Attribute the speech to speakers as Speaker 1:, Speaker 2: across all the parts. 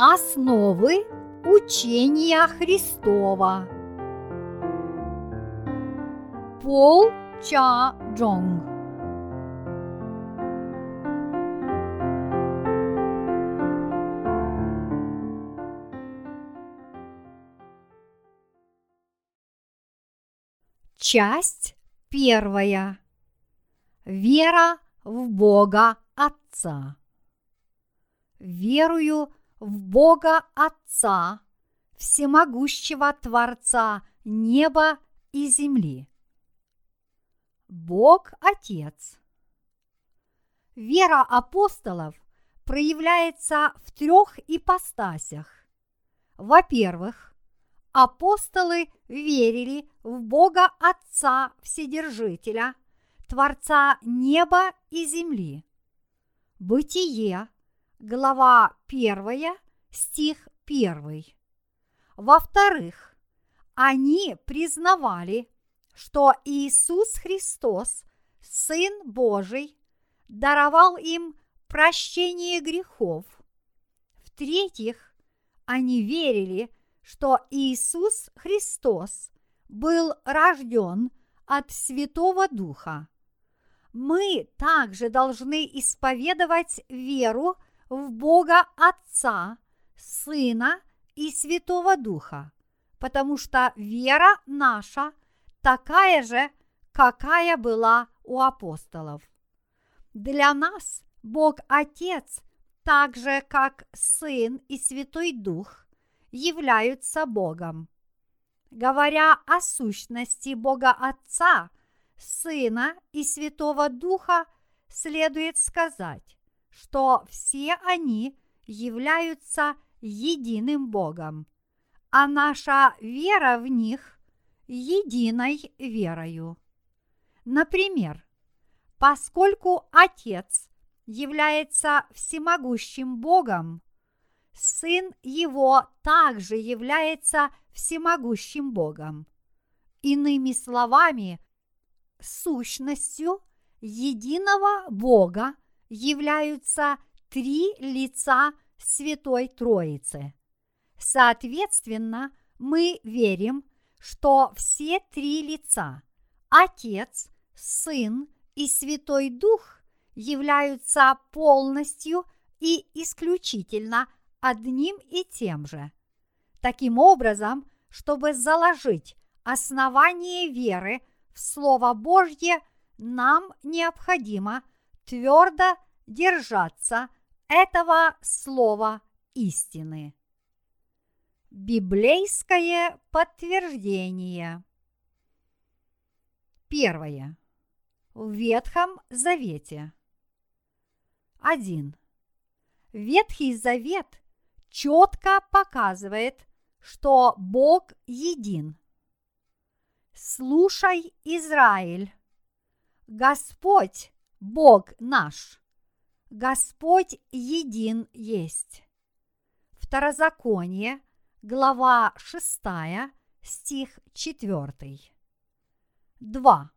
Speaker 1: Основы учения Христова. Пол Ча Джонг. Часть первая. Вера в Бога Отца. Верую в Бога Отца, всемогущего Творца неба и земли. Бог Отец. Вера апостолов проявляется в трех ипостасях. Во-первых, апостолы верили в Бога Отца Вседержителя, Творца неба и земли. Бытие, глава 1, стих 1. Во-вторых, они признавали, что Иисус Христос, Сын Божий, даровал им прощение грехов. В-третьих, они верили, что Иисус Христос был рожден от Святого Духа. Мы также должны исповедовать веру в Бога Отца, Сына и Святого Духа, потому что вера наша такая же, какая была у апостолов. Для нас Бог Отец, так же как Сын и Святой Дух, являются Богом. Говоря о сущности Бога Отца, Сына и Святого Духа, следует сказать, что все они являются единым Богом, а наша вера в них единой верою. Например, поскольку Отец является всемогущим Богом, Сын Его также является всемогущим Богом. Иными словами, сущностью единого Бога – являются три лица Святой Троицы. Соответственно, мы верим, что все три лица – Отец, Сын и Святой Дух – являются полностью и исключительно одним и тем же. Таким образом, чтобы заложить основание веры в Слово Божье, нам необходимо – твердо держаться этого слова истины. Библейское подтверждение. Первое. В Ветхом Завете. 1. Ветхий Завет четко показывает, что Бог един. Слушай, Израиль, Господь Бог наш, Господь един есть. Второзаконие, глава 6, стих 4. 2.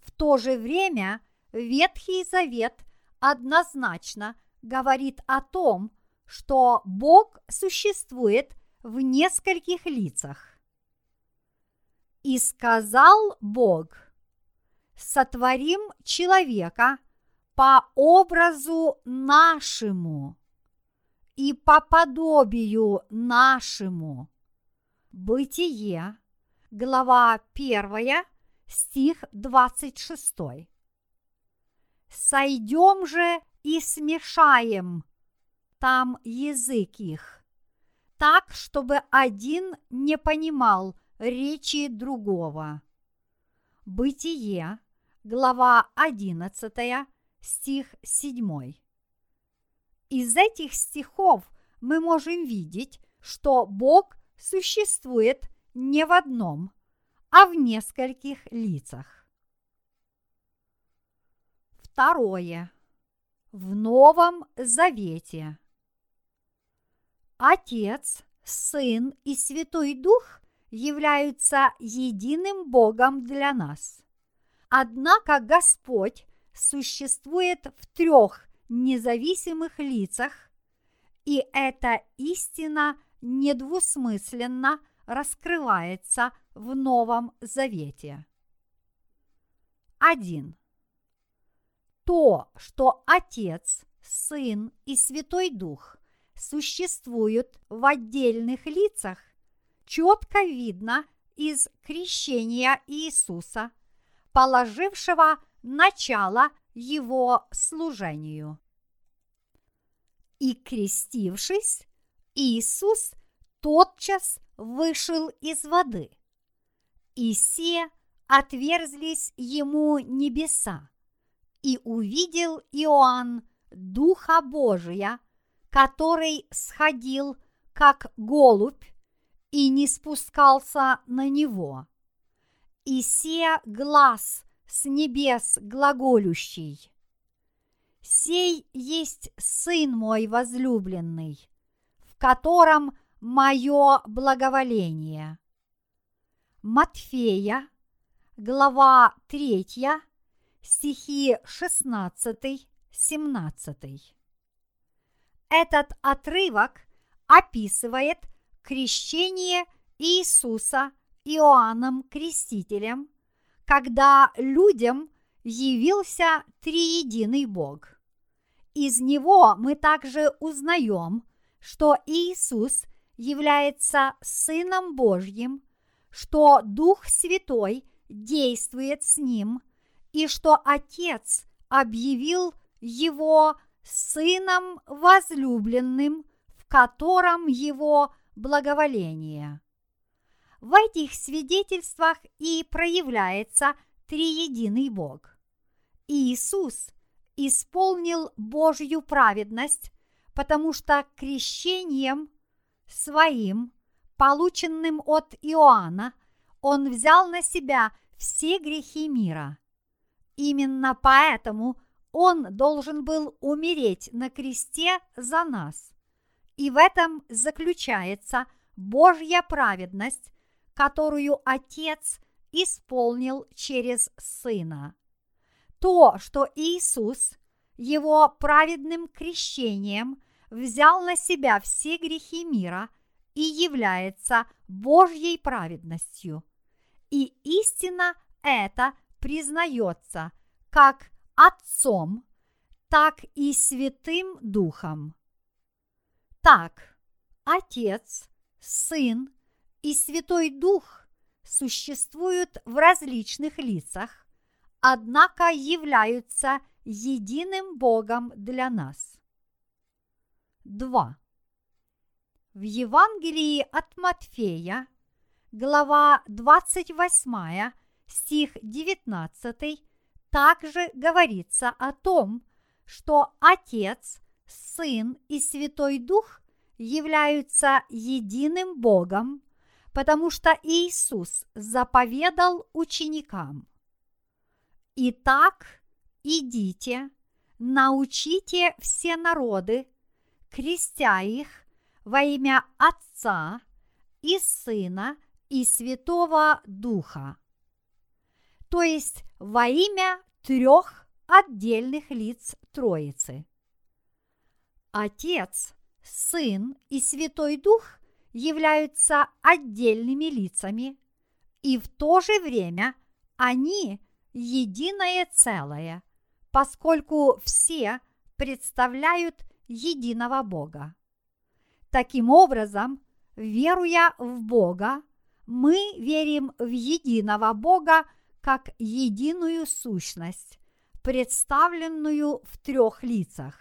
Speaker 1: В то же время Ветхий Завет однозначно говорит о том, что Бог существует в нескольких лицах. И сказал Бог – сотворим человека по образу нашему и по подобию нашему. Бытие, глава 1, стих 26. Сойдем же и смешаем там язык их, так, чтобы один не понимал речи другого. Бытие, глава 11, стих 7. Из этих стихов мы можем видеть, что Бог существует не в одном, а в нескольких лицах. Второе. В Новом Завете. Отец, Сын и Святой Дух являются единым Богом для нас – Однако Господь существует в трех независимых лицах И эта истина недвусмысленно раскрывается в Новом Завете. 1. То, что Отец, Сын и Святой Дух существуют в отдельных лицах, четко видно из крещения Иисуса, положившего начало его служению. И крестившись, Иисус тотчас вышел из воды, и все отверзлись ему небеса, и увидел Иоанн Духа Божия, который сходил как голубь и не спускался на него. И се глаз с небес глаголющий. Сей есть Сын мой возлюбленный, в котором мое благоволение. Матфея, глава 3, стихи 16-17. Этот отрывок описывает крещение Иисуса Иоанном Крестителем, когда людям явился триединый Бог. Из него мы также узнаем, что Иисус является Сыном Божьим, что Дух Святой действует с ним и что Отец объявил его Сыном возлюбленным, в котором его благоволение. В этих свидетельствах и проявляется триединый Бог. Иисус исполнил Божью праведность, потому что крещением своим, полученным от Иоанна, он взял на себя все грехи мира. Именно поэтому он должен был умереть на кресте за нас. И в этом заключается Божья праведность, которую Отец исполнил через Сына. То, что Иисус его праведным крещением взял на себя все грехи мира и является Божьей праведностью. И истина это признается как Отцом, так и Святым Духом. Так, Отец, Сын и Святой Дух существуют в различных лицах, однако являются единым Богом для нас. 2. В Евангелии от Матфея, глава 28, стих 19, также говорится о том, что Отец, Сын и Святой Дух являются единым Богом, потому что Иисус заповедал ученикам. Итак, идите, научите все народы, крестя их во имя Отца и Сына и Святого Духа. То есть во имя трех отдельных лиц Троицы. Отец, Сын и Святой Дух являются отдельными лицами, и в то же время они единое целое, поскольку все представляют единого Бога. Таким образом, веруя в Бога, мы верим в единого Бога как единую сущность, представленную в трех лицах.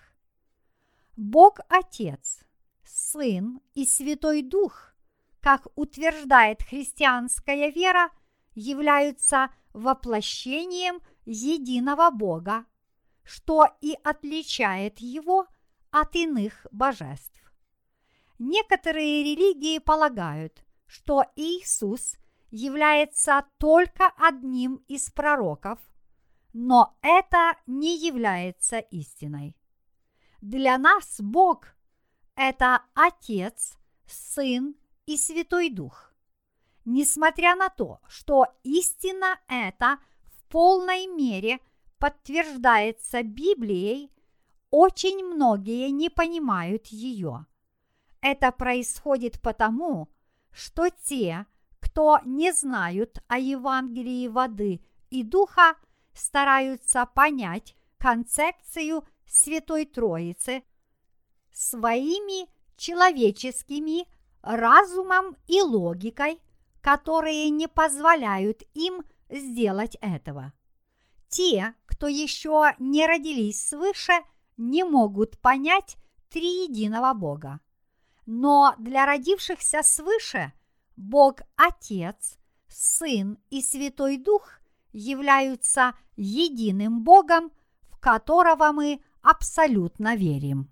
Speaker 1: Бог Отец, Сын и Святой Дух, как утверждает христианская вера, являются воплощением единого Бога, что и отличает его от иных божеств. Некоторые религии полагают, что Иисус является только одним из пророков, но это не является истиной. Для нас Бог – это Отец, Сын и Святой Дух. Несмотря на то, что истина эта в полной мере подтверждается Библией, очень многие не понимают ее – Это происходит потому, что те, кто не знают о Евангелии воды и духа, стараются понять концепцию Святой Троицы своими человеческими разумом и логикой, которые не позволяют им сделать этого. Те, кто еще не родились свыше, не могут понять триединого Бога. Но для родившихся свыше Бог Отец, Сын и Святой Дух являются единым Богом, в которого мы абсолютно верим.